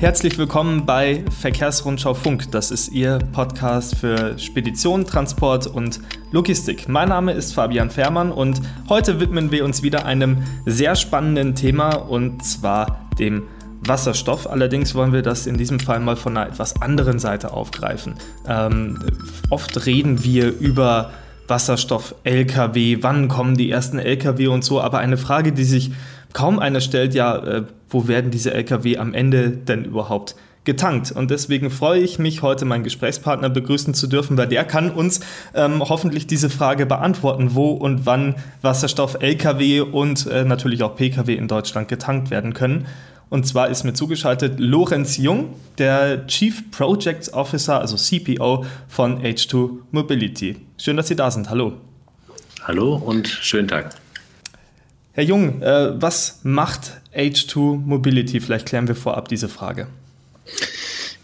herzlich willkommen bei Verkehrsrundschau Funk. Das ist Ihr Podcast für Spedition, Transport und Logistik. Mein Name ist Fabian Fährmann und heute widmen wir uns wieder einem sehr spannenden Thema und zwar dem Wasserstoff. Allerdings wollen wir das in diesem Fall mal von einer etwas anderen Seite aufgreifen. Ähm, oft reden wir über Wasserstoff-Lkw, wann kommen die ersten Lkw und so, aber eine Frage, die sich kaum einer stellt, ja, äh, wo werden diese Lkw am Ende denn überhaupt getankt. Und deswegen freue ich mich, heute meinen Gesprächspartner begrüßen zu dürfen, weil der kann uns ähm, hoffentlich diese Frage beantworten, wo und wann Wasserstoff Lkw und äh, natürlich auch Pkw in Deutschland getankt werden können. Und zwar ist mir zugeschaltet Lorenz Jung, der Chief Projects Officer, also CPO von H2 Mobility. Schön, dass Sie da sind. Hallo. Hallo und schönen Tag. Herr Jung, äh, was macht H2 Mobility? Vielleicht klären wir vorab diese Frage.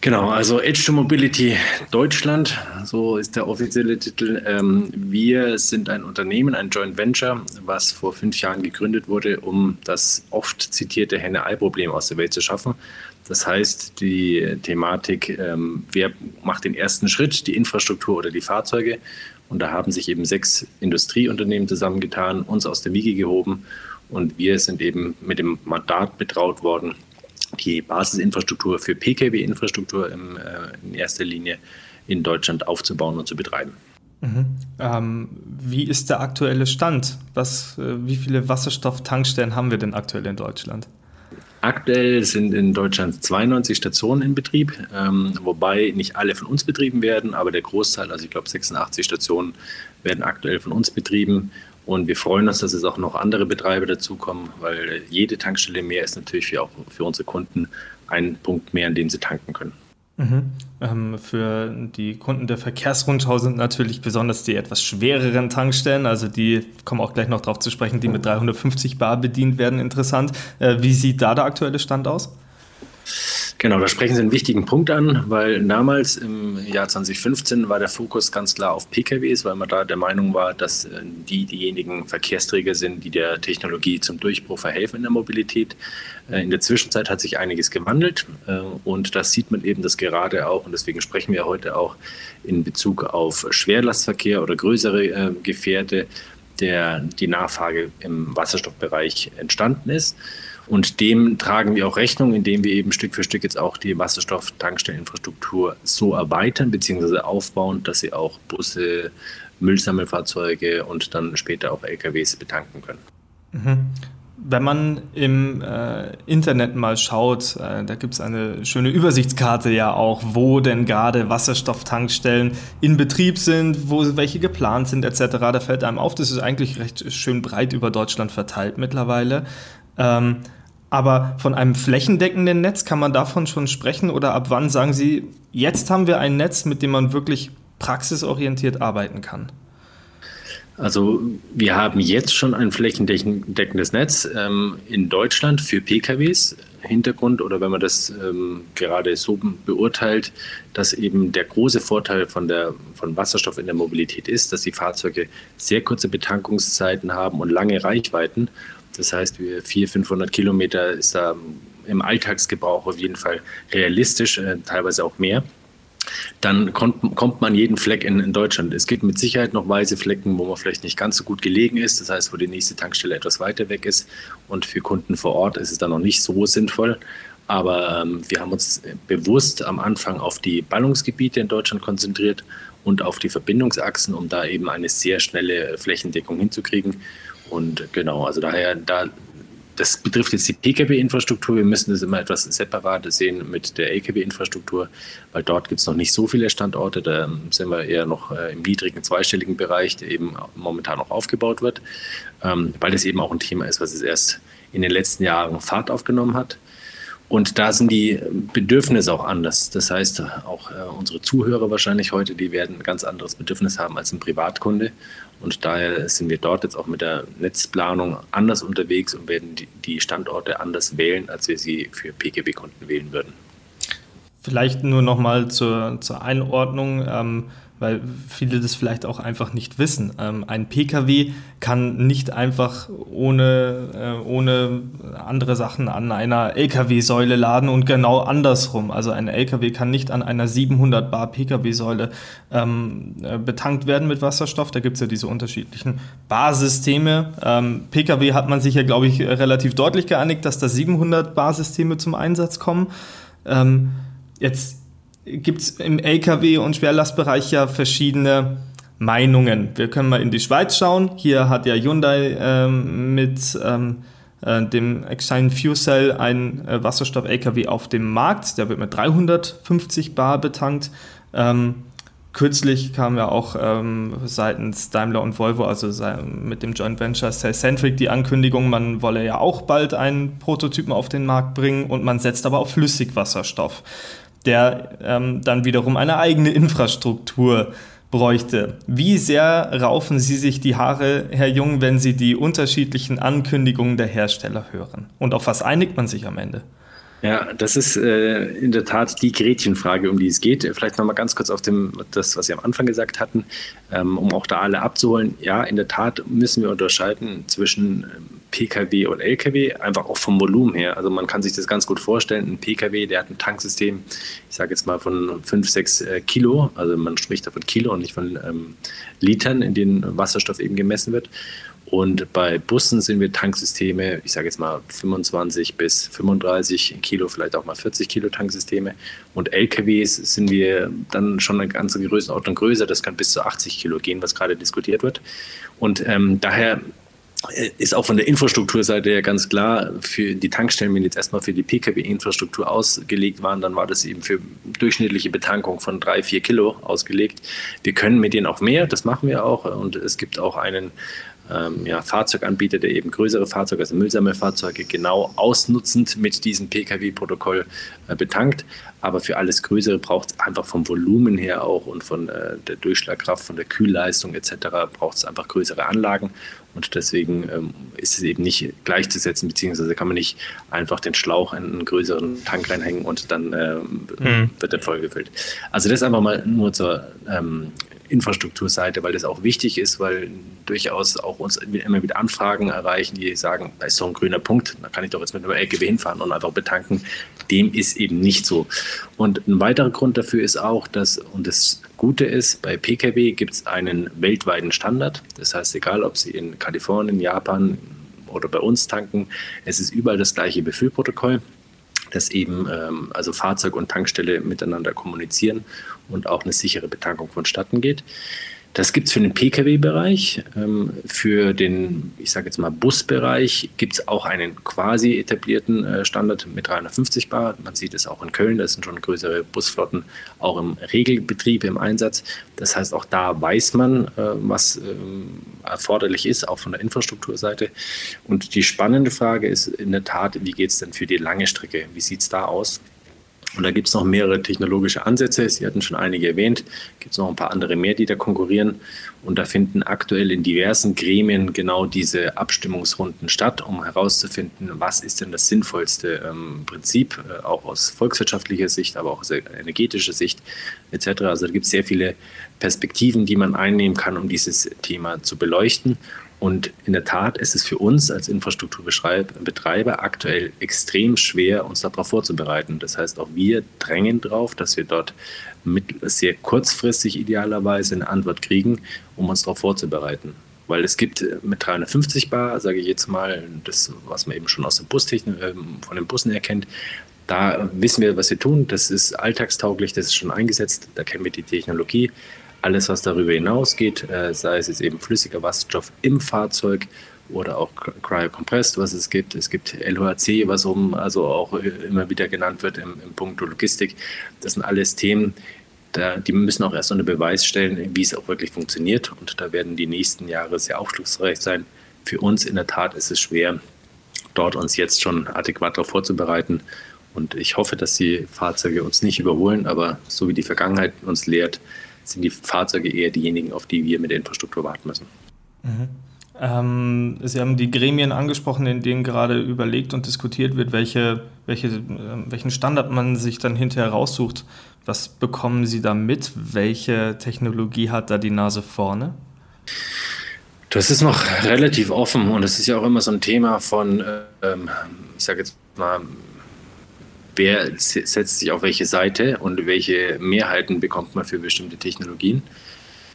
Genau, also H2 Mobility Deutschland, so ist der offizielle Titel. Ähm, wir sind ein Unternehmen, ein Joint Venture, was vor fünf Jahren gegründet wurde, um das oft zitierte Henne-Ei-Problem aus der Welt zu schaffen. Das heißt, die Thematik, ähm, wer macht den ersten Schritt, die Infrastruktur oder die Fahrzeuge. Und da haben sich eben sechs Industrieunternehmen zusammengetan, uns aus der Wiege gehoben. Und wir sind eben mit dem Mandat betraut worden, die Basisinfrastruktur für Pkw-Infrastruktur äh, in erster Linie in Deutschland aufzubauen und zu betreiben. Mhm. Ähm, wie ist der aktuelle Stand? Was, äh, wie viele Wasserstofftankstellen haben wir denn aktuell in Deutschland? Aktuell sind in Deutschland 92 Stationen in Betrieb, ähm, wobei nicht alle von uns betrieben werden, aber der Großteil, also ich glaube 86 Stationen, werden aktuell von uns betrieben. Und wir freuen uns, dass es auch noch andere Betreiber dazukommen, weil jede Tankstelle mehr ist natürlich auch für unsere Kunden ein Punkt mehr, an dem sie tanken können. Mhm. Ähm, für die Kunden der Verkehrsrundschau sind natürlich besonders die etwas schwereren Tankstellen, also die kommen auch gleich noch darauf zu sprechen, die mit 350 Bar bedient werden, interessant. Äh, wie sieht da der aktuelle Stand aus? Genau, da sprechen Sie einen wichtigen Punkt an, weil damals im Jahr 2015 war der Fokus ganz klar auf PKWs, weil man da der Meinung war, dass äh, die diejenigen Verkehrsträger sind, die der Technologie zum Durchbruch verhelfen in der Mobilität. Äh, in der Zwischenzeit hat sich einiges gewandelt äh, und das sieht man eben, dass gerade auch, und deswegen sprechen wir heute auch in Bezug auf Schwerlastverkehr oder größere Gefährte, der die Nachfrage im Wasserstoffbereich entstanden ist. Und dem tragen wir auch Rechnung, indem wir eben Stück für Stück jetzt auch die Wasserstofftankstelleninfrastruktur so erweitern bzw. aufbauen, dass sie auch Busse, Müllsammelfahrzeuge und dann später auch LKWs betanken können. Mhm. Wenn man im äh, Internet mal schaut, äh, da gibt es eine schöne Übersichtskarte ja auch, wo denn gerade Wasserstofftankstellen in Betrieb sind, wo welche geplant sind etc. Da fällt einem auf, das ist eigentlich recht schön breit über Deutschland verteilt mittlerweile. Ähm, aber von einem flächendeckenden Netz kann man davon schon sprechen oder ab wann sagen Sie, jetzt haben wir ein Netz, mit dem man wirklich praxisorientiert arbeiten kann? Also wir haben jetzt schon ein flächendeckendes Netz ähm, in Deutschland für PKWs. Hintergrund oder wenn man das ähm, gerade so beurteilt, dass eben der große Vorteil von, der, von Wasserstoff in der Mobilität ist, dass die Fahrzeuge sehr kurze Betankungszeiten haben und lange Reichweiten das heißt, 400, 500 Kilometer ist da im Alltagsgebrauch auf jeden Fall realistisch, äh, teilweise auch mehr. Dann kommt, kommt man jeden Fleck in, in, Deutschland. Es gibt mit Sicherheit noch weiße Flecken, wo man vielleicht nicht ganz so gut gelegen ist. Das heißt, wo die nächste Tankstelle etwas weiter weg ist. Und für Kunden vor Ort ist es dann noch nicht so sinnvoll. Aber ähm, wir haben uns bewusst am Anfang auf die Ballungsgebiete in Deutschland konzentriert und auf die Verbindungsachsen, um da eben eine sehr schnelle Flächendeckung hinzukriegen. Und genau, also daher, da, das betrifft jetzt die Pkw-Infrastruktur. Wir müssen das immer etwas separat sehen mit der Lkw-Infrastruktur, weil dort gibt es noch nicht so viele Standorte. Da sind wir eher noch äh, im niedrigen zweistelligen Bereich, der eben momentan noch aufgebaut wird, ähm, weil das eben auch ein Thema ist, was es erst in den letzten Jahren Fahrt aufgenommen hat. Und da sind die Bedürfnisse auch anders. Das heißt, auch äh, unsere Zuhörer wahrscheinlich heute, die werden ein ganz anderes Bedürfnis haben als ein Privatkunde. Und daher sind wir dort jetzt auch mit der Netzplanung anders unterwegs und werden die Standorte anders wählen, als wir sie für Pkw-Kunden wählen würden. Vielleicht nur noch mal zur, zur Einordnung. Ähm, weil viele das vielleicht auch einfach nicht wissen. Ähm, ein Pkw kann nicht einfach ohne, äh, ohne andere Sachen an einer Lkw-Säule laden und genau andersrum. Also ein Lkw kann nicht an einer 700 Bar Pkw-Säule ähm, äh, betankt werden mit Wasserstoff. Da gibt es ja diese unterschiedlichen Barsysteme. Ähm, Pkw hat man sich ja, glaube ich, relativ deutlich geeinigt, dass da 700 Barsysteme zum Einsatz kommen. Ähm, jetzt gibt es im Lkw- und Schwerlastbereich ja verschiedene Meinungen. Wir können mal in die Schweiz schauen. Hier hat ja Hyundai ähm, mit ähm, äh, dem Exine Fuel Cell ein äh, Wasserstoff-LKW auf dem Markt. Der wird mit 350 Bar betankt. Ähm, kürzlich kam ja auch ähm, seitens Daimler und Volvo, also mit dem Joint Venture Cellcentric, die Ankündigung, man wolle ja auch bald einen Prototypen auf den Markt bringen und man setzt aber auf Flüssigwasserstoff der ähm, dann wiederum eine eigene Infrastruktur bräuchte. Wie sehr raufen Sie sich die Haare, Herr Jung, wenn Sie die unterschiedlichen Ankündigungen der Hersteller hören? Und auf was einigt man sich am Ende? Ja, das ist äh, in der Tat die Gretchenfrage, um die es geht. Vielleicht nochmal ganz kurz auf dem, das, was Sie am Anfang gesagt hatten, ähm, um auch da alle abzuholen. Ja, in der Tat müssen wir unterscheiden zwischen ähm, Pkw und Lkw, einfach auch vom Volumen her. Also man kann sich das ganz gut vorstellen. Ein Pkw, der hat ein Tanksystem, ich sage jetzt mal von 5, 6 äh, Kilo, also man spricht da von Kilo und nicht von ähm, Litern, in denen Wasserstoff eben gemessen wird. Und bei Bussen sind wir Tanksysteme, ich sage jetzt mal 25 bis 35 Kilo, vielleicht auch mal 40 Kilo Tanksysteme. Und LKWs sind wir dann schon eine ganze Größenordnung größer. Das kann bis zu 80 Kilo gehen, was gerade diskutiert wird. Und ähm, daher ist auch von der Infrastrukturseite ja ganz klar, für die Tankstellen, wenn jetzt erstmal für die Pkw-Infrastruktur ausgelegt waren, dann war das eben für durchschnittliche Betankung von drei, vier Kilo ausgelegt. Wir können mit denen auch mehr, das machen wir auch. Und es gibt auch einen ähm, ja, Fahrzeuganbieter, der eben größere Fahrzeuge, also Müllsammelfahrzeuge, genau ausnutzend mit diesem Pkw-Protokoll äh, betankt. Aber für alles Größere braucht es einfach vom Volumen her auch und von äh, der Durchschlagkraft, von der Kühlleistung etc. braucht es einfach größere Anlagen. Und deswegen ähm, ist es eben nicht gleichzusetzen, beziehungsweise kann man nicht einfach den Schlauch in einen größeren Tank reinhängen und dann ähm, mhm. wird er vollgefüllt. Also das einfach mal nur zur ähm, Infrastrukturseite, weil das auch wichtig ist, weil durchaus auch uns immer wieder Anfragen erreichen, die sagen, da ist so ein grüner Punkt, da kann ich doch jetzt mit einem LKW hinfahren und einfach betanken. Dem ist eben nicht so. Und ein weiterer Grund dafür ist auch, dass, und das Gute ist, bei Pkw gibt es einen weltweiten Standard. Das heißt, egal ob Sie in Kalifornien, Japan oder bei uns tanken, es ist überall das gleiche Befüllprotokoll dass eben ähm, also Fahrzeug und Tankstelle miteinander kommunizieren und auch eine sichere Betankung vonstatten geht. Das gibt es für den Pkw-Bereich. Ähm, für den, ich sage jetzt mal, Busbereich gibt es auch einen quasi etablierten äh, Standard mit 350 Bar. Man sieht es auch in Köln, da sind schon größere Busflotten auch im Regelbetrieb im Einsatz. Das heißt, auch da weiß man, äh, was ähm, erforderlich ist, auch von der Infrastrukturseite. Und die spannende Frage ist in der Tat, wie geht es denn für die lange Strecke? Wie sieht es da aus? Und da gibt es noch mehrere technologische Ansätze. Sie hatten schon einige erwähnt. Gibt es noch ein paar andere mehr, die da konkurrieren. Und da finden aktuell in diversen Gremien genau diese Abstimmungsrunden statt, um herauszufinden, was ist denn das sinnvollste ähm, Prinzip, äh, auch aus volkswirtschaftlicher Sicht, aber auch aus energetischer Sicht etc. Also da gibt es sehr viele Perspektiven, die man einnehmen kann, um dieses Thema zu beleuchten. Und in der Tat ist es für uns als Infrastrukturbetreiber aktuell extrem schwer, uns darauf vorzubereiten. Das heißt, auch wir drängen darauf, dass wir dort sehr kurzfristig idealerweise eine Antwort kriegen, um uns darauf vorzubereiten. Weil es gibt mit 350 Bar, sage ich jetzt mal, das, was man eben schon aus der Bustechnik, äh, von den Bussen erkennt, da wissen wir, was wir tun. Das ist alltagstauglich, das ist schon eingesetzt, da kennen wir die Technologie. Alles, was darüber hinausgeht, äh, sei es jetzt eben flüssiger Wasserstoff im Fahrzeug oder auch Cryocompressed, was es gibt. Es gibt LHC, was um, also auch immer wieder genannt wird im, im Punkt Logistik. Das sind alles Themen, da, die müssen auch erst unter Beweis stellen, wie es auch wirklich funktioniert. Und da werden die nächsten Jahre sehr aufschlussreich sein. Für uns in der Tat ist es schwer, dort uns jetzt schon adäquat darauf vorzubereiten. Und ich hoffe, dass die Fahrzeuge uns nicht überholen, aber so wie die Vergangenheit uns lehrt, sind die Fahrzeuge eher diejenigen, auf die wir mit der Infrastruktur warten müssen. Mhm. Ähm, Sie haben die Gremien angesprochen, in denen gerade überlegt und diskutiert wird, welche, welche, äh, welchen Standard man sich dann hinterher raussucht. Was bekommen Sie da mit? Welche Technologie hat da die Nase vorne? Das ist noch relativ offen und es ist ja auch immer so ein Thema von, ähm, ich sage jetzt mal, wer setzt sich auf welche Seite und welche Mehrheiten bekommt man für bestimmte Technologien.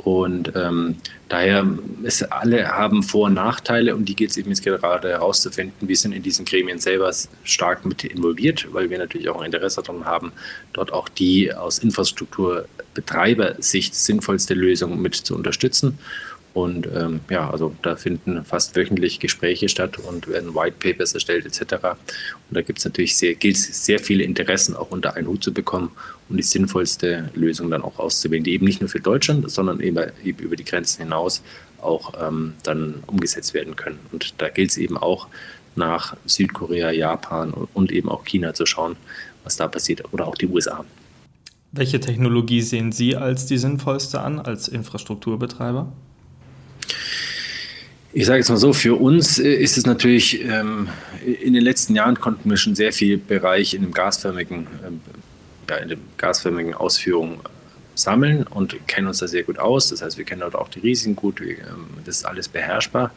Und ähm, daher ist alle haben Vor- und Nachteile und die geht es eben jetzt gerade herauszufinden. Wir sind in diesen Gremien selber stark mit involviert, weil wir natürlich auch ein Interesse daran haben, dort auch die aus Infrastrukturbetreibersicht sinnvollste Lösung mit zu unterstützen. Und ähm, ja, also da finden fast wöchentlich Gespräche statt und werden White Papers erstellt etc. Und da gibt es natürlich sehr, gilt sehr viele Interessen auch unter einen Hut zu bekommen und die sinnvollste Lösung dann auch auszuwählen, die eben nicht nur für Deutschland, sondern eben, eben über die Grenzen hinaus auch ähm, dann umgesetzt werden können. Und da gilt es eben auch nach Südkorea, Japan und eben auch China zu schauen, was da passiert oder auch die USA. Welche Technologie sehen Sie als die sinnvollste an, als Infrastrukturbetreiber? Ich sage jetzt mal so, für uns äh, ist es natürlich, ähm, in den letzten Jahren konnten wir schon sehr viel Bereich in dem gasförmigen, ähm, ja, in dem gasförmigen Ausführung sammeln und kennen uns da sehr gut aus. Das heißt, wir kennen dort auch die Risiken gut, ähm, das ist alles beherrschbar.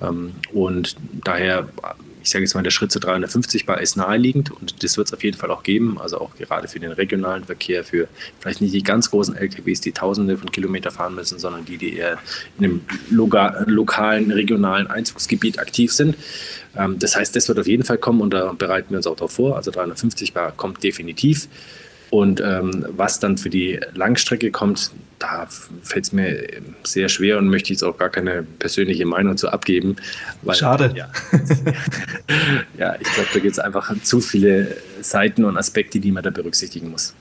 Ähm, und daher ich sage jetzt mal, der Schritt zu 350 Bar ist naheliegend und das wird es auf jeden Fall auch geben. Also auch gerade für den regionalen Verkehr, für vielleicht nicht die ganz großen LKWs, die Tausende von Kilometer fahren müssen, sondern die, die eher in einem lokalen, regionalen Einzugsgebiet aktiv sind. Ähm, das heißt, das wird auf jeden Fall kommen und da bereiten wir uns auch darauf vor. Also 350 Bar kommt definitiv. Und ähm, was dann für die Langstrecke kommt, da fällt es mir sehr schwer und möchte jetzt auch gar keine persönliche Meinung zu abgeben. Weil, Schade. Ja, ja ich glaube, da gibt es einfach zu viele Seiten und Aspekte, die man da berücksichtigen muss.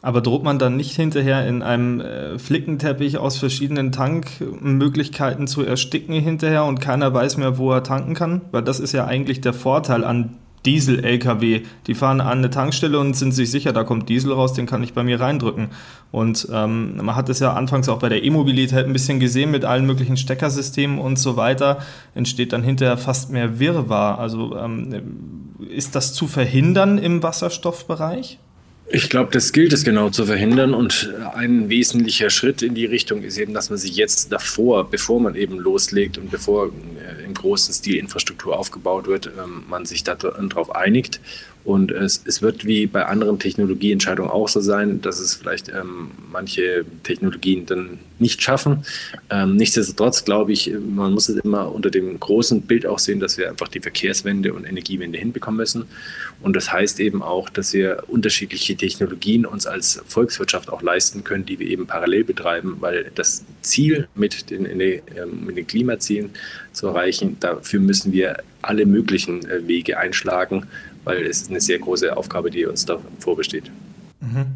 Aber droht man dann nicht hinterher in einem äh, Flickenteppich aus verschiedenen Tankmöglichkeiten zu ersticken hinterher und keiner weiß mehr, wo er tanken kann? Weil das ist ja eigentlich der Vorteil an Diesel-LKW. Die fahren an eine Tankstelle und sind sich sicher, da kommt Diesel raus, den kann ich bei mir reindrücken. Und ähm, man hat es ja anfangs auch bei der E-Mobilität ein bisschen gesehen mit allen möglichen Steckersystemen und so weiter. Entsteht dann hinterher fast mehr Wirrwarr. Also ähm, ist das zu verhindern im Wasserstoffbereich? Ich glaube, das gilt es genau zu verhindern und ein wesentlicher Schritt in die Richtung ist eben, dass man sich jetzt davor, bevor man eben loslegt und bevor äh, im großen Stil Infrastruktur aufgebaut wird, ähm, man sich darauf einigt und es, es wird wie bei anderen Technologieentscheidungen auch so sein, dass es vielleicht ähm, manche Technologien dann nicht schaffen. Ähm, nichtsdestotrotz glaube ich, man muss es immer unter dem großen Bild auch sehen, dass wir einfach die Verkehrswende und Energiewende hinbekommen müssen. Und das heißt eben auch, dass wir unterschiedliche Technologien uns als Volkswirtschaft auch leisten können, die wir eben parallel betreiben, weil das Ziel mit den, ähm, mit den Klimazielen zu erreichen, dafür müssen wir alle möglichen äh, Wege einschlagen weil es ist eine sehr große Aufgabe, die uns da vorbesteht. Mhm.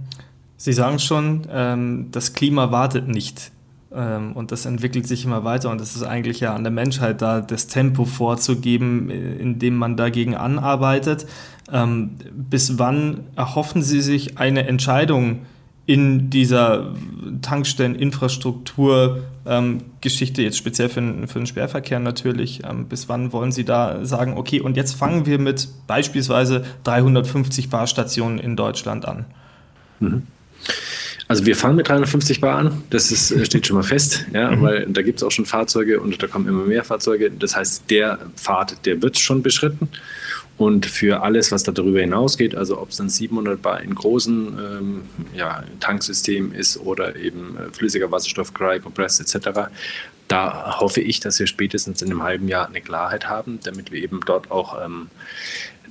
Sie sagen schon, ähm, das Klima wartet nicht ähm, und das entwickelt sich immer weiter und es ist eigentlich ja an der Menschheit da, das Tempo vorzugeben, in dem man dagegen anarbeitet. Ähm, bis wann erhoffen Sie sich eine Entscheidung in dieser Tankstelleninfrastruktur-Geschichte, ähm, jetzt speziell für, für, den Sperrverkehr natürlich, ähm, bis wann wollen Sie da sagen, okay, und jetzt fangen wir mit beispielsweise 350 Barstationen in Deutschland an? Mhm. Also wir fangen mit 350 Bar an, das ist, äh, steht schon mal fest, ja, mhm. weil da gibt es auch schon Fahrzeuge und da kommen immer mehr Fahrzeuge. Das heißt, der Pfad, der wird schon beschritten. Und für alles, was da darüber hinausgeht, also ob es dann 700 Bar in großen ähm, ja, Tanksystemen ist oder eben äh, flüssiger Wasserstoff, Cry, Compressed etc., da hoffe ich, dass wir spätestens in einem halben Jahr eine Klarheit haben, damit wir eben dort auch ähm,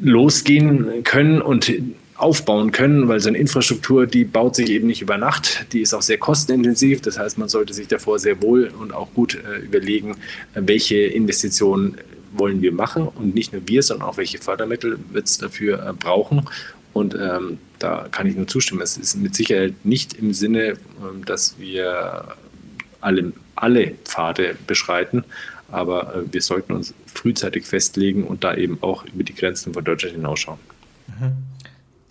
losgehen können und aufbauen können, weil so eine Infrastruktur, die baut sich eben nicht über Nacht, die ist auch sehr kostenintensiv. Das heißt, man sollte sich davor sehr wohl und auch gut äh, überlegen, äh, welche Investitionen wollen wir machen und nicht nur wir, sondern auch welche Fördermittel wird es dafür äh, brauchen. Und ähm, da kann ich nur zustimmen. Es ist mit Sicherheit nicht im Sinne, ähm, dass wir alle, alle Pfade beschreiten, aber äh, wir sollten uns frühzeitig festlegen und da eben auch über die Grenzen von Deutschland hinausschauen. Mhm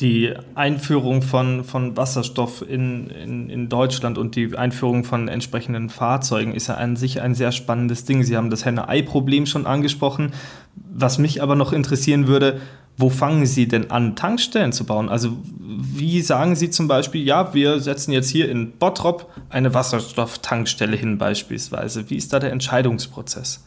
die Einführung von, von Wasserstoff in, in, in Deutschland und die Einführung von entsprechenden Fahrzeugen ist ja an sich ein sehr spannendes Ding. Sie haben das Henne-Ei-Problem schon angesprochen. Was mich aber noch interessieren würde, wo fangen Sie denn an, Tankstellen zu bauen? Also wie sagen Sie zum Beispiel, ja, wir setzen jetzt hier in Bottrop eine Wasserstofftankstelle hin beispielsweise. Wie ist da der Entscheidungsprozess?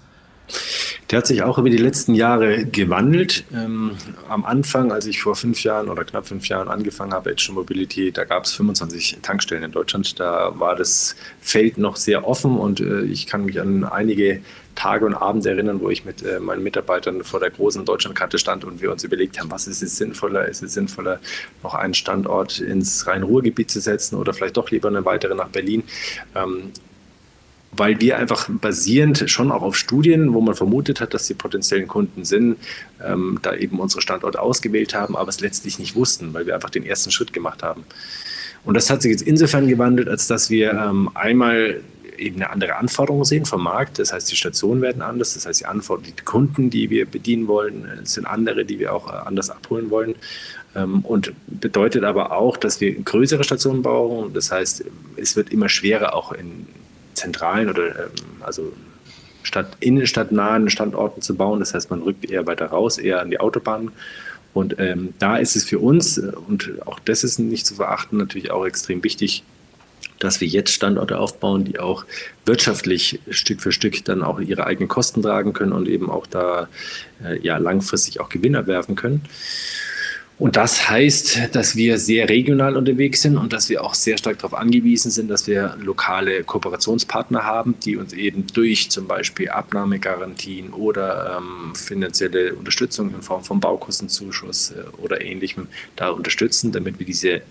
Der hat sich auch über die letzten Jahre gewandelt. Ähm, am Anfang, als ich vor fünf Jahren oder knapp fünf Jahren angefangen habe, Edge Mobility, da gab es 25 Tankstellen in Deutschland. Da war das Feld noch sehr offen und äh, ich kann mich an einige Tage und Abende erinnern, wo ich mit äh, meinen Mitarbeitern vor der großen Deutschlandkarte stand und wir uns überlegt haben, was ist es sinnvoller? Ist es sinnvoller, noch einen Standort ins Rhein-Ruhr-Gebiet zu setzen oder vielleicht doch lieber eine weitere nach Berlin? Ähm, weil wir einfach basierend schon auch auf Studien, wo man vermutet hat, dass die potenziellen Kunden sind, ähm, da eben unsere Standorte ausgewählt haben, aber es letztlich nicht wussten, weil wir einfach den ersten Schritt gemacht haben. Und das hat sich jetzt insofern gewandelt, als dass wir ähm, einmal eben eine andere Anforderung sehen vom Markt. Das heißt, die Stationen werden anders. Das heißt, die Anforderungen, die Kunden, die wir bedienen wollen, äh, sind andere, die wir auch äh, anders abholen wollen. Ähm, und bedeutet aber auch, dass wir größere Stationen brauchen. Das heißt, es wird immer schwerer, auch in zentralen oder ähm, also Stadt, innenstadtnahen Standorten zu bauen. Das heißt, man rückt eher weiter raus, eher an die Autobahn. Und ähm, da ist es für uns, äh, und auch das ist nicht zu verachten, natürlich auch extrem wichtig, dass wir jetzt Standorte aufbauen, die auch wirtschaftlich Stück für Stück dann auch ihre eigenen Kosten tragen können und eben auch da äh, ja langfristig auch Gewinner werfen können. Und das heißt, dass wir sehr regional unterwegs sind und dass wir auch sehr stark darauf angewiesen sind, dass wir lokale Kooperationspartner haben, die uns eben durch zum Beispiel Abnahmegarantien oder ähm, finanzielle Unterstützung in Form von Baukostenzuschuss äh, oder ähnlichem da unterstützen, damit wir diese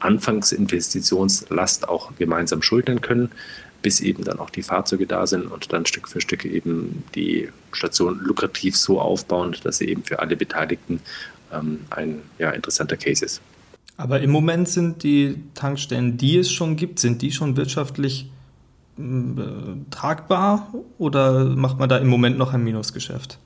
Anfangsinvestitionslast auch gemeinsam schultern können, bis eben dann auch die Fahrzeuge da sind und dann Stück für Stück eben die Station lukrativ so aufbauen, dass sie eben für alle Beteiligten ähm, ein ja, interessanter Case ist. Aber im Moment sind die Tankstellen, die es schon gibt, sind die schon wirtschaftlich äh, tragbar oder macht man da im Moment noch ein Minusgeschäft?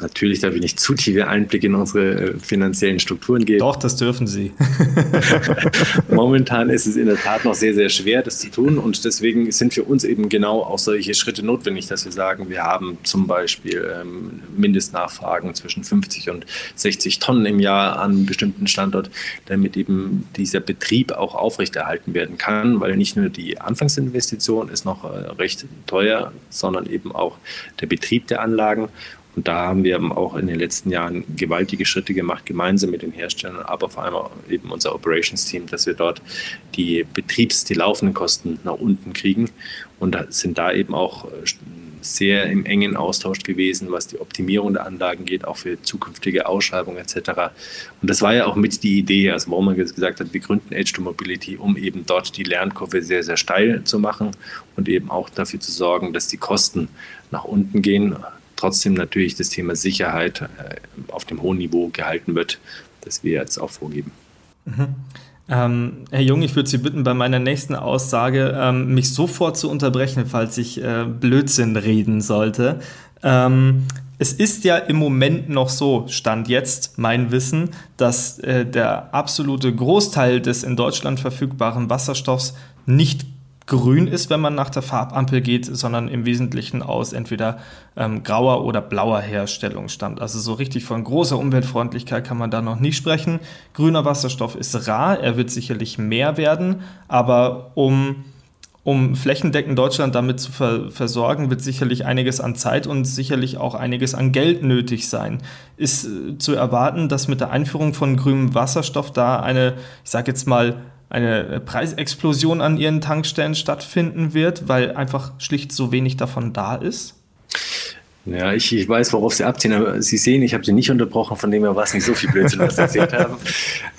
Natürlich darf ich nicht zu tiefe Einblicke in unsere äh, finanziellen Strukturen geben. Doch, das dürfen Sie. Momentan ist es in der Tat noch sehr, sehr schwer, das zu tun. Und deswegen sind für uns eben genau auch solche Schritte notwendig, dass wir sagen, wir haben zum Beispiel ähm, Mindestnachfragen zwischen 50 und 60 Tonnen im Jahr an einem bestimmten Standort, damit eben dieser Betrieb auch aufrechterhalten werden kann, weil nicht nur die Anfangsinvestition ist noch äh, recht teuer, sondern eben auch der Betrieb der Anlagen. Und da haben wir auch in den letzten Jahren gewaltige Schritte gemacht, gemeinsam mit den Herstellern, aber vor allem eben unser Operations-Team, dass wir dort die Betriebs-, die laufenden Kosten nach unten kriegen und sind da eben auch äh, sehr im engen Austausch gewesen, was die Optimierung der Anlagen geht, auch für zukünftige Ausschreibungen etc. Und das war ja auch mit die Idee, also warum man gesagt hat, wir gründen Edge 2 Mobility, um eben dort die Lernkurve sehr, sehr steil zu machen und eben auch dafür zu sorgen, dass die Kosten nach unten gehen, trotzdem natürlich das Thema Sicherheit äh, auf dem hohen Niveau gehalten wird, das wir jetzt auch vorgeben. Mhm. Ähm, Herr Jung, ich würde Sie bitten, bei meiner nächsten Aussage ähm, mich sofort zu unterbrechen, falls ich äh, Blödsinn reden sollte. Ähm, es ist ja im Moment noch so, stand jetzt mein Wissen, dass äh, der absolute Großteil des in Deutschland verfügbaren Wasserstoffs nicht grün ist, wenn man nach der Farbampel geht, sondern im Wesentlichen aus entweder ähm, grauer oder blauer Herstellung stammt. Also so richtig von großer Umweltfreundlichkeit kann man da noch nicht sprechen. Grüner Wasserstoff ist rar, er wird sicherlich mehr werden, aber um um flächendeckend Deutschland damit zu ver versorgen, wird sicherlich einiges an Zeit und sicherlich auch einiges an Geld nötig sein. Ist äh, zu erwarten, dass mit der Einführung von grünem Wasserstoff da eine, ich sage jetzt mal, eine Preisexplosion an ihren Tankstellen stattfinden wird, weil einfach schlicht so wenig davon da ist? Ja, ich, ich weiß, worauf Sie abziehen, aber Sie sehen, ich habe Sie nicht unterbrochen, von dem her war es nicht so viel Blödsinn, was Sie erzählt haben.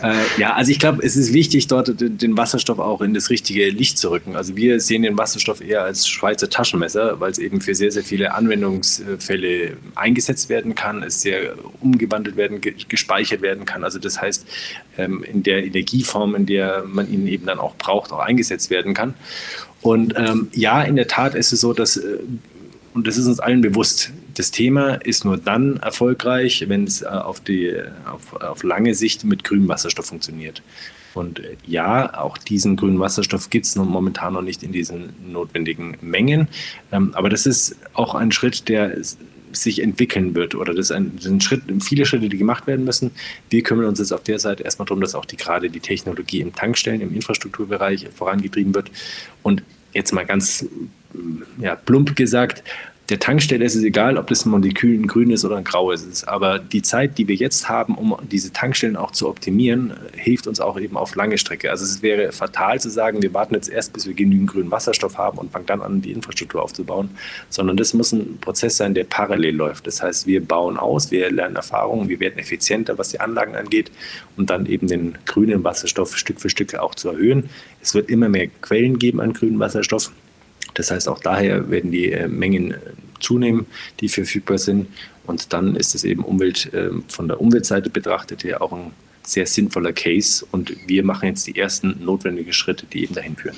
Äh, ja, also ich glaube, es ist wichtig, dort den Wasserstoff auch in das richtige Licht zu rücken. Also wir sehen den Wasserstoff eher als Schweizer Taschenmesser, weil es eben für sehr, sehr viele Anwendungsfälle eingesetzt werden kann, es sehr umgewandelt werden, gespeichert werden kann. Also das heißt, ähm, in der Energieform, in der man ihn eben dann auch braucht, auch eingesetzt werden kann. Und ähm, ja, in der Tat ist es so, dass äh, und das ist uns allen bewusst, das Thema ist nur dann erfolgreich, wenn es äh, auf, die, auf, auf lange Sicht mit grünem Wasserstoff funktioniert. Und äh, ja, auch diesen grünen Wasserstoff gibt es momentan noch nicht in diesen notwendigen Mengen. Ähm, aber das ist auch ein Schritt, der sich entwickeln wird oder das sind Schritt, viele Schritte, die gemacht werden müssen. Wir kümmern uns jetzt auf der Seite erstmal darum, dass auch die, gerade die Technologie im Tankstellen, im Infrastrukturbereich vorangetrieben wird. Und jetzt mal ganz ja, plump gesagt, der Tankstelle ist es egal, ob das Molekül ein grün ist oder ein graues ist. Aber die Zeit, die wir jetzt haben, um diese Tankstellen auch zu optimieren, hilft uns auch eben auf lange Strecke. Also es wäre fatal zu sagen, wir warten jetzt erst, bis wir genügend grünen Wasserstoff haben und fangen dann an, die Infrastruktur aufzubauen, sondern das muss ein Prozess sein, der parallel läuft. Das heißt, wir bauen aus, wir lernen Erfahrungen, wir werden effizienter, was die Anlagen angeht und dann eben den grünen Wasserstoff Stück für Stück auch zu erhöhen. Es wird immer mehr Quellen geben an grünen Wasserstoff. Das heißt, auch daher werden die äh, Mengen äh, zunehmen, die verfügbar sind. Und dann ist es eben Umwelt, ähm, von der Umweltseite betrachtet ja auch ein sehr sinnvoller Case. Und wir machen jetzt die ersten notwendigen Schritte, die eben dahin führen.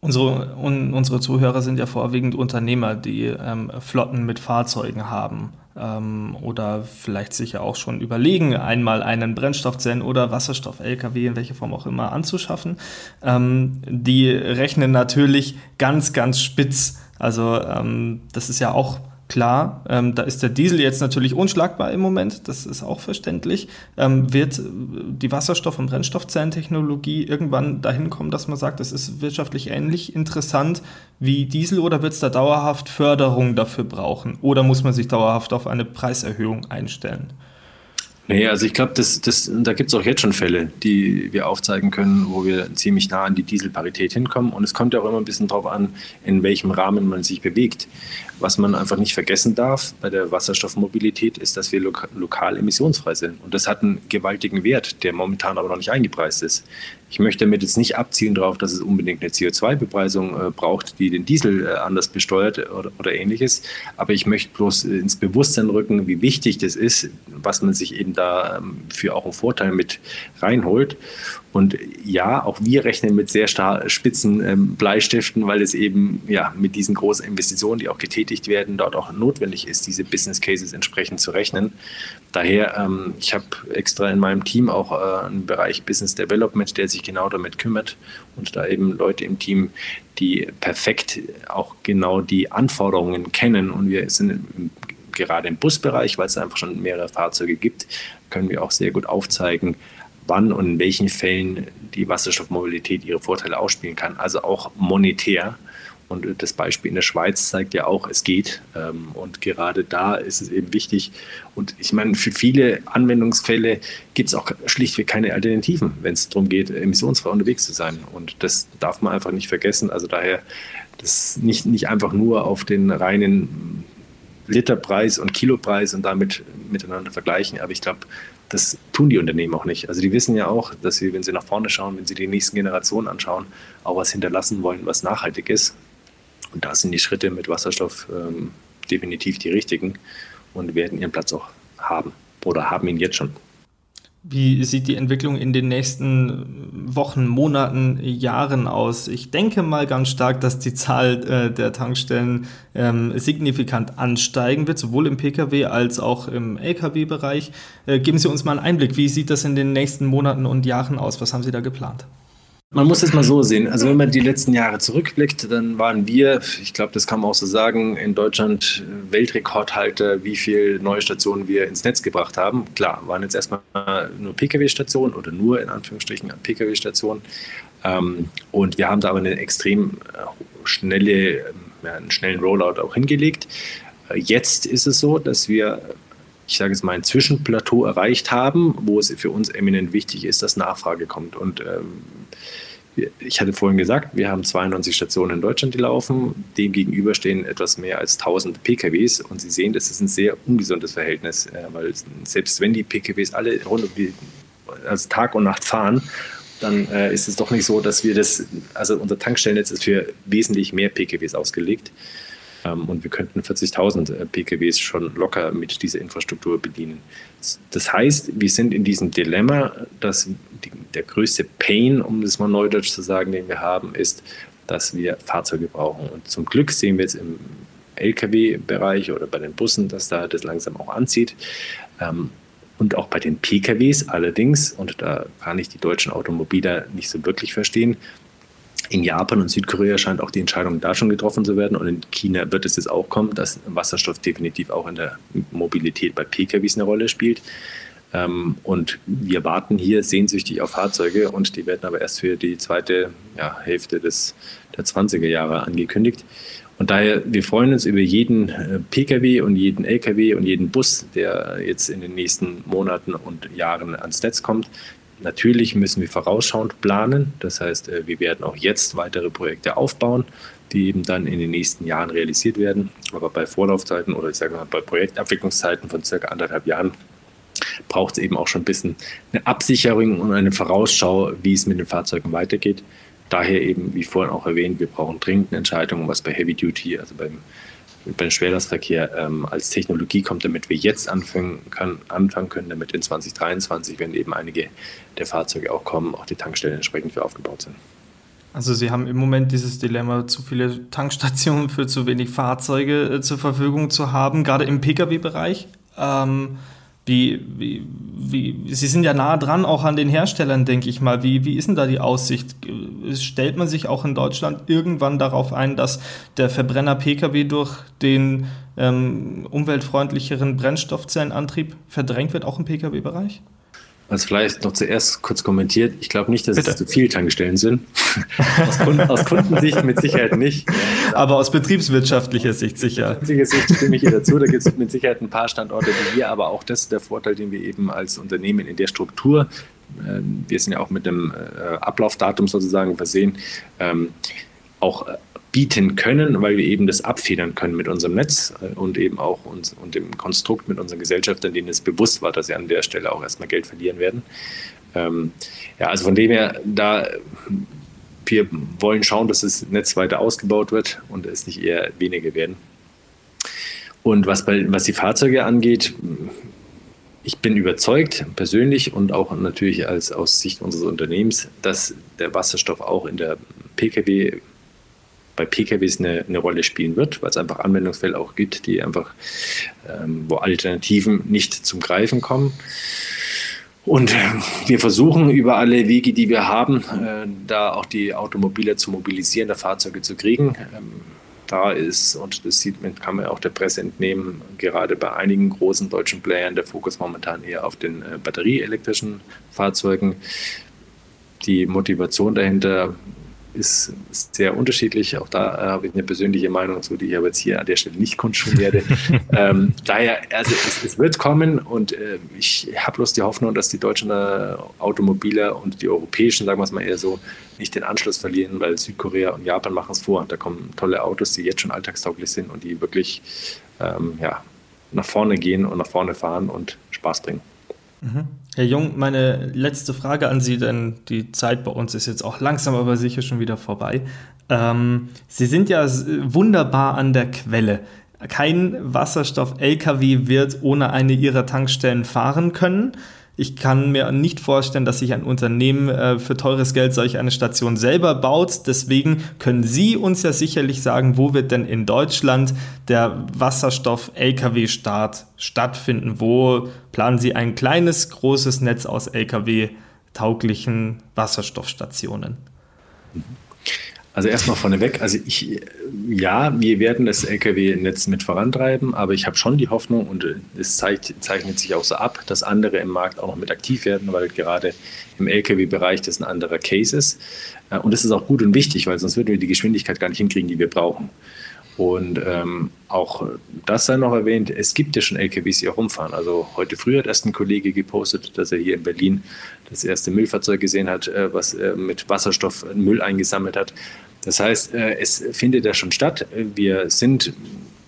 Unsere, un, unsere Zuhörer sind ja vorwiegend Unternehmer, die ähm, Flotten mit Fahrzeugen haben ähm, oder vielleicht sich ja auch schon überlegen, einmal einen Brennstoffzellen- oder Wasserstoff-LKW in welcher Form auch immer anzuschaffen. Ähm, die rechnen natürlich ganz, ganz spitz. Also ähm, das ist ja auch Klar, ähm, da ist der Diesel jetzt natürlich unschlagbar im Moment, das ist auch verständlich. Ähm, wird die Wasserstoff- und Brennstoffzellentechnologie irgendwann dahin kommen, dass man sagt, es ist wirtschaftlich ähnlich interessant wie Diesel oder wird es da dauerhaft Förderung dafür brauchen? Oder muss man sich dauerhaft auf eine Preiserhöhung einstellen? Nee, also ich glaube, das, das, da gibt es auch jetzt schon Fälle, die wir aufzeigen können, wo wir ziemlich nah an die Dieselparität hinkommen. Und es kommt ja auch immer ein bisschen darauf an, in welchem Rahmen man sich bewegt. Was man einfach nicht vergessen darf bei der Wasserstoffmobilität ist, dass wir lo lokal emissionsfrei sind. Und das hat einen gewaltigen Wert, der momentan aber noch nicht eingepreist ist. Ich möchte damit jetzt nicht abzielen darauf, dass es unbedingt eine CO2-Bepreisung äh, braucht, die den Diesel äh, anders besteuert oder, oder, ähnliches. Aber ich möchte bloß ins Bewusstsein rücken, wie wichtig das ist, was man sich eben da ähm, für auch einen Vorteil mit reinholt. Und ja, auch wir rechnen mit sehr spitzen ähm, Bleistiften, weil es eben ja mit diesen großen Investitionen, die auch getätigt werden, dort auch notwendig ist, diese Business Cases entsprechend zu rechnen. Daher, ähm, ich habe extra in meinem Team auch äh, einen Bereich Business Development, der sich genau damit kümmert und da eben Leute im Team, die perfekt auch genau die Anforderungen kennen. Und wir sind im, gerade im Busbereich, weil es einfach schon mehrere Fahrzeuge gibt, können wir auch sehr gut aufzeigen, wann und in welchen Fällen die Wasserstoffmobilität ihre Vorteile ausspielen kann, also auch monetär. Und das Beispiel in der Schweiz zeigt ja auch, es geht. Ähm, und gerade da ist es eben wichtig. Und ich meine, für viele Anwendungsfälle gibt es auch schlichtweg keine Alternativen, wenn es darum geht, emissionsfrei unterwegs zu sein. Und das darf man einfach nicht vergessen. Also daher das nicht, nicht einfach nur auf den reinen Literpreis und Kilopreis und damit miteinander vergleichen. Aber ich glaube, das tun die Unternehmen auch nicht. Also die wissen ja auch, dass sie, wenn sie nach vorne schauen, wenn sie die nächsten Generationen anschauen, auch was hinterlassen wollen, was nachhaltig ist. Und da sind die Schritte mit Wasserstoff ähm, definitiv die richtigen und werden ihren Platz auch haben oder haben ihn jetzt schon. Wie sieht die Entwicklung in den nächsten Wochen, Monaten, Jahren aus? Ich denke mal ganz stark, dass die Zahl äh, der Tankstellen ähm, signifikant ansteigen wird, sowohl im Pkw als auch im Lkw-Bereich. Äh, geben Sie uns mal einen Einblick. Wie sieht das in den nächsten Monaten und Jahren aus? Was haben Sie da geplant? Man muss es mal so sehen. Also wenn man die letzten Jahre zurückblickt, dann waren wir, ich glaube, das kann man auch so sagen, in Deutschland Weltrekordhalter, wie viele neue Stationen wir ins Netz gebracht haben. Klar, waren jetzt erstmal nur Pkw-Stationen oder nur in Anführungsstrichen Pkw-Stationen. Ähm, und wir haben da aber eine extrem äh, schnelle, einen schnellen Rollout auch hingelegt. Äh, jetzt ist es so, dass wir ich sage jetzt mal, ein Zwischenplateau erreicht haben, wo es für uns eminent wichtig ist, dass Nachfrage kommt. Und ähm, ich hatte vorhin gesagt, wir haben 92 Stationen in Deutschland, die laufen. Dem gegenüber stehen etwas mehr als 1000 PKWs. Und Sie sehen, das ist ein sehr ungesundes Verhältnis, äh, weil selbst wenn die PKWs alle rund um die, also Tag und Nacht fahren, dann äh, ist es doch nicht so, dass wir das, also unser Tankstellennetz ist für wesentlich mehr PKWs ausgelegt. Ähm, und wir könnten 40.000 äh, PKWs schon locker mit dieser Infrastruktur bedienen. Das heißt, wir sind in diesem Dilemma, dass die, der größte Pain, um das mal neudeutsch zu sagen, den wir haben, ist, dass wir Fahrzeuge brauchen. Und zum Glück sehen wir jetzt im Lkw-Bereich oder bei den Bussen, dass da das langsam auch anzieht. Ähm, und auch bei den PKWs allerdings, und da kann ich die deutschen Automobiler nicht so wirklich verstehen, in Japan und Südkorea scheint auch die Entscheidung da schon getroffen zu werden und in China wird es jetzt auch kommen, dass Wasserstoff definitiv auch in der Mobilität bei PKWs eine Rolle spielt. Ähm, und wir warten hier sehnsüchtig auf Fahrzeuge und die werden aber erst für die zweite ja, Hälfte des, der 20er Jahre angekündigt. Und daher, wir freuen uns über jeden äh, Pkw und jeden Lkw und jeden Bus, der jetzt in den nächsten Monaten und Jahren ans Netz kommt. Natürlich müssen wir vorausschauend planen. Das heißt, äh, wir werden auch jetzt weitere Projekte aufbauen, die eben dann in den nächsten Jahren realisiert werden. Aber bei Vorlaufzeiten oder ich sage mal bei Projektabwicklungszeiten von circa anderthalb Jahren braucht es eben auch schon ein bisschen eine Absicherung und eine Vorausschau, wie es mit den Fahrzeugen weitergeht. Daher eben, wie vorhin auch erwähnt, wir brauchen dringend eine Entscheidung, was bei Heavy Duty, also beim beim Schwerlastverkehr ähm, als Technologie kommt, damit wir jetzt anfangen, kann, anfangen können, damit in 2023, wenn eben einige der Fahrzeuge auch kommen, auch die Tankstellen entsprechend für aufgebaut sind. Also Sie haben im Moment dieses Dilemma, zu viele Tankstationen für zu wenig Fahrzeuge äh, zur Verfügung zu haben, gerade im Pkw-Bereich. Ähm, wie, wie, wie, Sie sind ja nah dran auch an den Herstellern, denke ich mal. Wie, wie ist denn da die Aussicht? Stellt man sich auch in Deutschland irgendwann darauf ein, dass der Verbrenner Pkw durch den ähm, umweltfreundlicheren Brennstoffzellenantrieb verdrängt wird, auch im Pkw-Bereich? Also vielleicht noch zuerst kurz kommentiert. Ich glaube nicht, dass Bitte. es zu viele Tankstellen sind. aus, Kunden, aus, Kundensicht mit Sicherheit nicht. Aber aus betriebswirtschaftlicher Sicht sicher. Aus betriebswirtschaftlicher Sicht stimme ich hier dazu. Da gibt es mit Sicherheit ein paar Standorte wie hier, aber auch das ist der Vorteil, den wir eben als Unternehmen in der Struktur ähm, wir sind ja auch mit dem äh, Ablaufdatum sozusagen versehen, ähm, auch bieten können, weil wir eben das abfedern können mit unserem Netz äh, und eben auch uns und dem Konstrukt mit unseren Gesellschaftern, denen es bewusst war, dass sie an der Stelle auch erstmal Geld verlieren werden. Ähm, ja, also von dem her, da wir wollen schauen, dass das Netz weiter ausgebaut wird und es nicht eher weniger werden. Und was, bei, was die Fahrzeuge angeht, ich bin überzeugt, persönlich und auch natürlich als aus Sicht unseres Unternehmens, dass der Wasserstoff auch in der Pkw bei PKWs eine, eine Rolle spielen wird, weil es einfach Anwendungsfälle auch gibt, die einfach, ähm, wo Alternativen nicht zum Greifen kommen. Und äh, wir versuchen über alle Wege, die wir haben, äh, da auch die Automobile zu mobilisieren, da Fahrzeuge zu kriegen. Ähm, da ist, und das sieht man, kann man auch der Presse entnehmen, gerade bei einigen großen deutschen Playern der Fokus momentan eher auf den äh, batterieelektrischen Fahrzeugen. Die Motivation dahinter ist sehr unterschiedlich. Auch da äh, habe ich eine persönliche Meinung zu, die ich aber jetzt hier an der Stelle nicht kundtun werde. ähm, daher, also es, es, wird kommen und äh, ich habe bloß die Hoffnung, dass die deutschen äh, Automobiler und die europäischen, sagen wir es mal eher so, nicht den Anschluss verlieren, weil Südkorea und Japan machen es vor. Da kommen tolle Autos, die jetzt schon alltagstauglich sind und die wirklich ähm, ja, nach vorne gehen und nach vorne fahren und Spaß bringen. Mhm. Herr Jung, meine letzte Frage an Sie, denn die Zeit bei uns ist jetzt auch langsam, aber sicher schon wieder vorbei. Ähm, Sie sind ja wunderbar an der Quelle. Kein Wasserstoff-LKW wird ohne eine Ihrer Tankstellen fahren können. Ich kann mir nicht vorstellen, dass sich ein Unternehmen äh, für teures Geld solch eine Station selber baut. Deswegen können Sie uns ja sicherlich sagen, wo wird denn in Deutschland der Wasserstoff-Lkw-Start stattfinden? Wo planen Sie ein kleines, großes Netz aus Lkw-tauglichen Wasserstoffstationen? Mhm. Also erstmal vorneweg, also ich, ja, wir werden das Lkw-Netz mit vorantreiben, aber ich habe schon die Hoffnung und es zeichnet sich auch so ab, dass andere im Markt auch noch mit aktiv werden, weil gerade im Lkw-Bereich das ein anderer Case ist. Äh, und das ist auch gut und wichtig, weil sonst würden wir die Geschwindigkeit gar nicht hinkriegen, die wir brauchen. Und ähm, auch das sei noch erwähnt, es gibt ja schon LKWs, die auch rumfahren. Also heute früh hat erst ein Kollege gepostet, dass er hier in Berlin das erste Müllfahrzeug gesehen hat, äh, was äh, mit Wasserstoff Müll eingesammelt hat. Das heißt, äh, es findet ja schon statt. Wir sind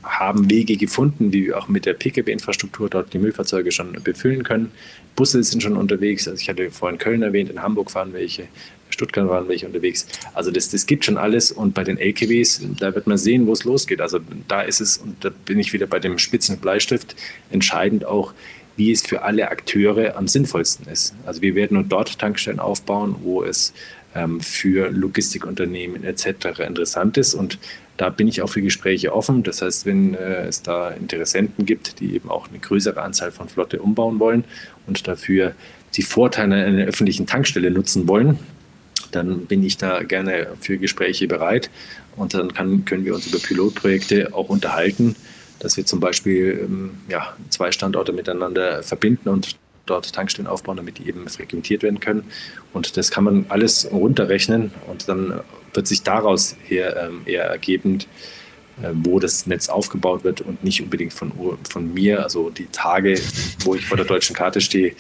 haben Wege gefunden, wie wir auch mit der Pkw-Infrastruktur dort die Müllfahrzeuge schon befüllen können. Busse sind schon unterwegs. Also ich hatte vorhin Köln erwähnt, in Hamburg fahren welche. Stuttgart waren welche unterwegs. Also das, das gibt schon alles und bei den LKWs, da wird man sehen, wo es losgeht. Also da ist es, und da bin ich wieder bei dem spitzen Bleistift, entscheidend auch, wie es für alle Akteure am sinnvollsten ist. Also wir werden nur dort Tankstellen aufbauen, wo es ähm, für Logistikunternehmen etc. interessant ist und Da bin ich auch für Gespräche offen. Das heißt, wenn äh, es da Interessenten gibt, die eben auch eine größere Anzahl von Flotte umbauen wollen und dafür die Vorteile einer öffentlichen Tankstelle nutzen wollen, dann bin ich da gerne für Gespräche bereit. Und dann kann, können wir uns über Pilotprojekte auch unterhalten, dass wir zum Beispiel ähm, ja, zwei Standorte miteinander verbinden und dort Tankstellen aufbauen, damit die eben frequentiert werden können. Und das kann man alles runterrechnen und dann wird sich daraus her ähm, eher ergeben, äh, wo das Netz aufgebaut wird und nicht unbedingt von, von mir. Also die Tage, wo ich vor der deutschen Karte stehe,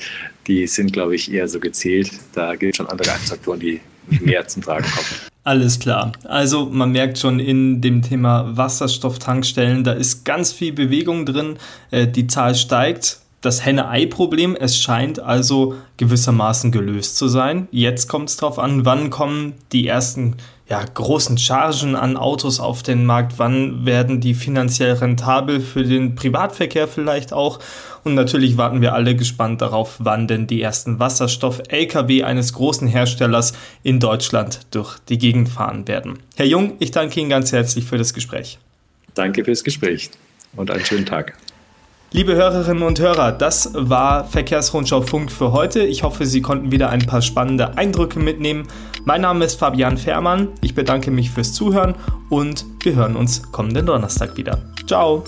die sind, glaube ich, eher so gezählt. Da gibt es schon andere Faktoren, die mehr zum Tragen kommen. Alles klar. Also man merkt schon in dem Thema Wasserstofftankstellen, da ist ganz viel Bewegung drin. Äh, die Zahl steigt das Henne-Ei-Problem, es scheint also gewissermaßen gelöst zu sein. Jetzt kommt es darauf an, wann kommen die ersten ja, großen Chargen an Autos auf den Markt, wann werden die finanziell rentabel für den Privatverkehr vielleicht auch. Und natürlich warten wir alle gespannt darauf, wann denn die ersten Wasserstoff-Lkw eines großen Herstellers in Deutschland durch die Gegend fahren werden. Herr Jung, ich danke Ihnen ganz herzlich für das Gespräch. Danke fürs Gespräch und einen schönen Tag. Liebe Hörerinnen und Hörer, das war Verkehrsrundschau Funk für heute. Ich hoffe, Sie konnten wieder ein paar spannende Eindrücke mitnehmen. Mein Name ist Fabian Fährmann. Ich bedanke mich fürs Zuhören und wir hören uns kommenden Donnerstag wieder. Ciao!